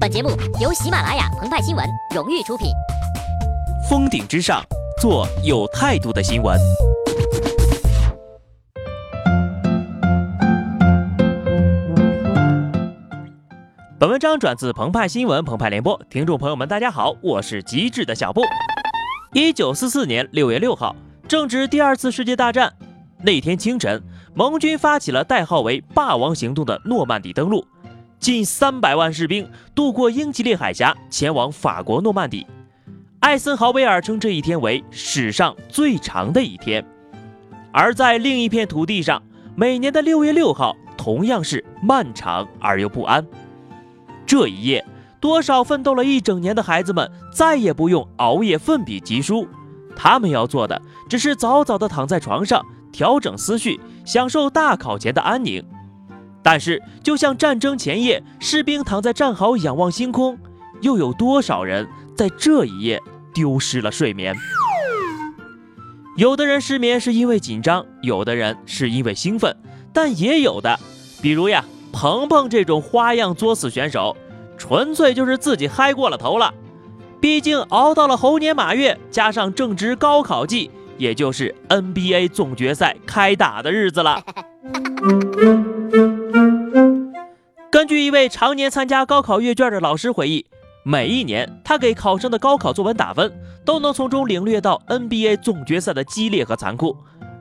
本节目由喜马拉雅澎湃新闻荣誉出品。峰顶之上，做有态度的新闻。本文章转自澎湃新闻澎湃联播，听众朋友们，大家好，我是机智的小布。一九四四年六月六号，正值第二次世界大战那天清晨，盟军发起了代号为“霸王行动”的诺曼底登陆。近三百万士兵渡过英吉利海峡，前往法国诺曼底。艾森豪威尔称这一天为史上最长的一天。而在另一片土地上，每年的六月六号同样是漫长而又不安。这一夜，多少奋斗了一整年的孩子们再也不用熬夜奋笔疾书，他们要做的只是早早地躺在床上，调整思绪，享受大考前的安宁。但是，就像战争前夜，士兵躺在战壕仰望星空，又有多少人在这一夜丢失了睡眠？有的人失眠是因为紧张，有的人是因为兴奋，但也有的，比如呀，鹏鹏这种花样作死选手，纯粹就是自己嗨过了头了。毕竟熬到了猴年马月，加上正值高考季，也就是 NBA 总决赛开打的日子了。根据一位常年参加高考阅卷的老师回忆，每一年他给考生的高考作文打分，都能从中领略到 NBA 总决赛的激烈和残酷。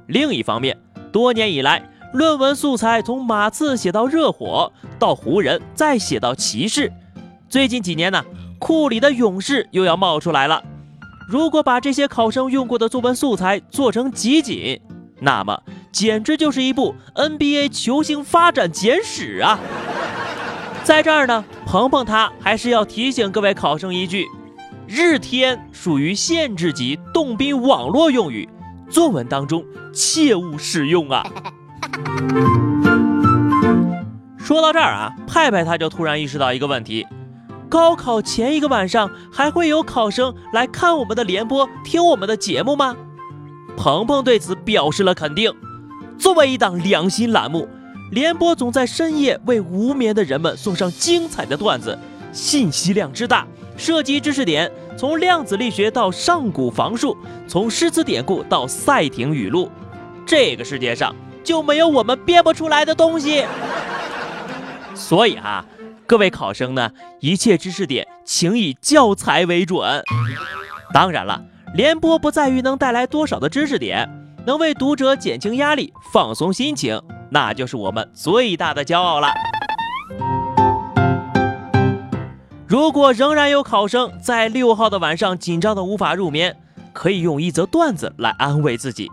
另一方面，多年以来，论文素材从马刺写到热火，到湖人，再写到骑士，最近几年呢，库里的勇士又要冒出来了。如果把这些考生用过的作文素材做成集锦，那么简直就是一部 NBA 球星发展简史啊！在这儿呢，鹏鹏他还是要提醒各位考生一句：日天属于限制级动宾网络用语，作文当中切勿使用啊！说到这儿啊，派派他就突然意识到一个问题：高考前一个晚上还会有考生来看我们的联播，听我们的节目吗？鹏鹏对此表示了肯定。作为一档良心栏目。联播总在深夜为无眠的人们送上精彩的段子，信息量之大，涉及知识点，从量子力学到上古房术，从诗词典故到赛艇语录，这个世界上就没有我们编不出来的东西。所以啊，各位考生呢，一切知识点请以教材为准。当然了，联播不在于能带来多少的知识点，能为读者减轻压力，放松心情。那就是我们最大的骄傲了。如果仍然有考生在六号的晚上紧张的无法入眠，可以用一则段子来安慰自己。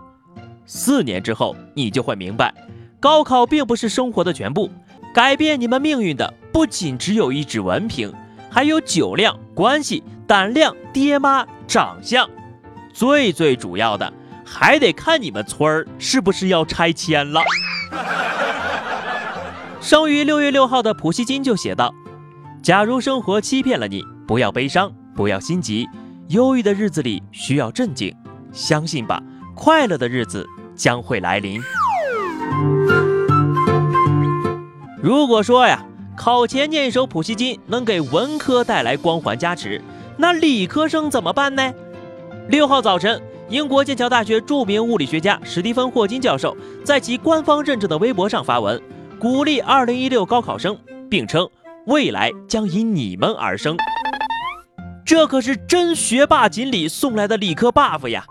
四年之后，你就会明白，高考并不是生活的全部，改变你们命运的不仅只有一纸文凭，还有酒量、关系、胆量、爹妈、长相，最最主要的，还得看你们村儿是不是要拆迁了。生于六月六号的普希金就写道：“假如生活欺骗了你，不要悲伤，不要心急。忧郁的日子里需要镇静，相信吧，快乐的日子将会来临。”如果说呀，考前念一首普希金能给文科带来光环加持，那理科生怎么办呢？六号早晨。英国剑桥大学著名物理学家史蒂芬·霍金教授在其官方认证的微博上发文，鼓励2016高考生，并称未来将因你们而生。这可是真学霸锦鲤送来的理科 buff 呀，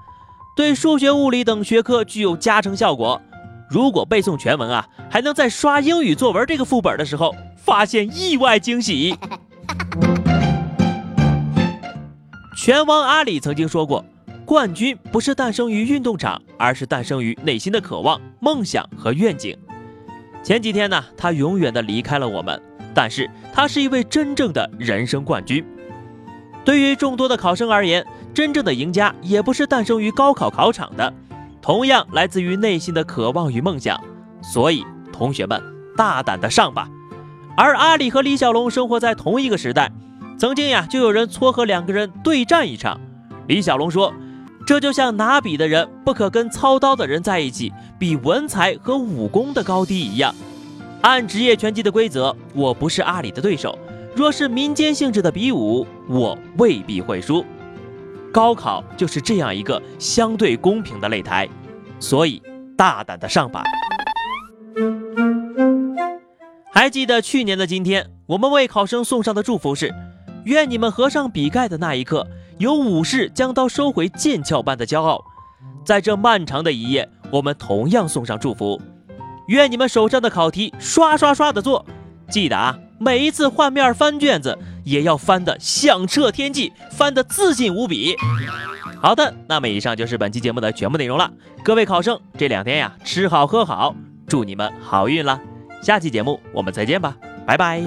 对数学、物理等学科具有加成效果。如果背诵全文啊，还能在刷英语作文这个副本的时候发现意外惊喜。拳王阿里曾经说过。冠军不是诞生于运动场，而是诞生于内心的渴望、梦想和愿景。前几天呢，他永远的离开了我们，但是他是一位真正的人生冠军。对于众多的考生而言，真正的赢家也不是诞生于高考考场的，同样来自于内心的渴望与梦想。所以，同学们大胆的上吧。而阿里和李小龙生活在同一个时代，曾经呀，就有人撮合两个人对战一场。李小龙说。这就像拿笔的人不可跟操刀的人在一起比文采和武功的高低一样。按职业拳击的规则，我不是阿里的对手。若是民间性质的比武，我未必会输。高考就是这样一个相对公平的擂台，所以大胆的上吧。还记得去年的今天，我们为考生送上的祝福是：愿你们合上笔盖的那一刻，有武士将刀收回剑鞘般的骄傲。在这漫长的一夜，我们同样送上祝福。愿你们手上的考题刷刷刷的做，记得啊，每一次换面翻卷子也要翻得响彻天际，翻得自信无比。好的，那么以上就是本期节目的全部内容了。各位考生，这两天呀，吃好喝好，祝你们好运啦！下期节目我们再见吧，拜拜。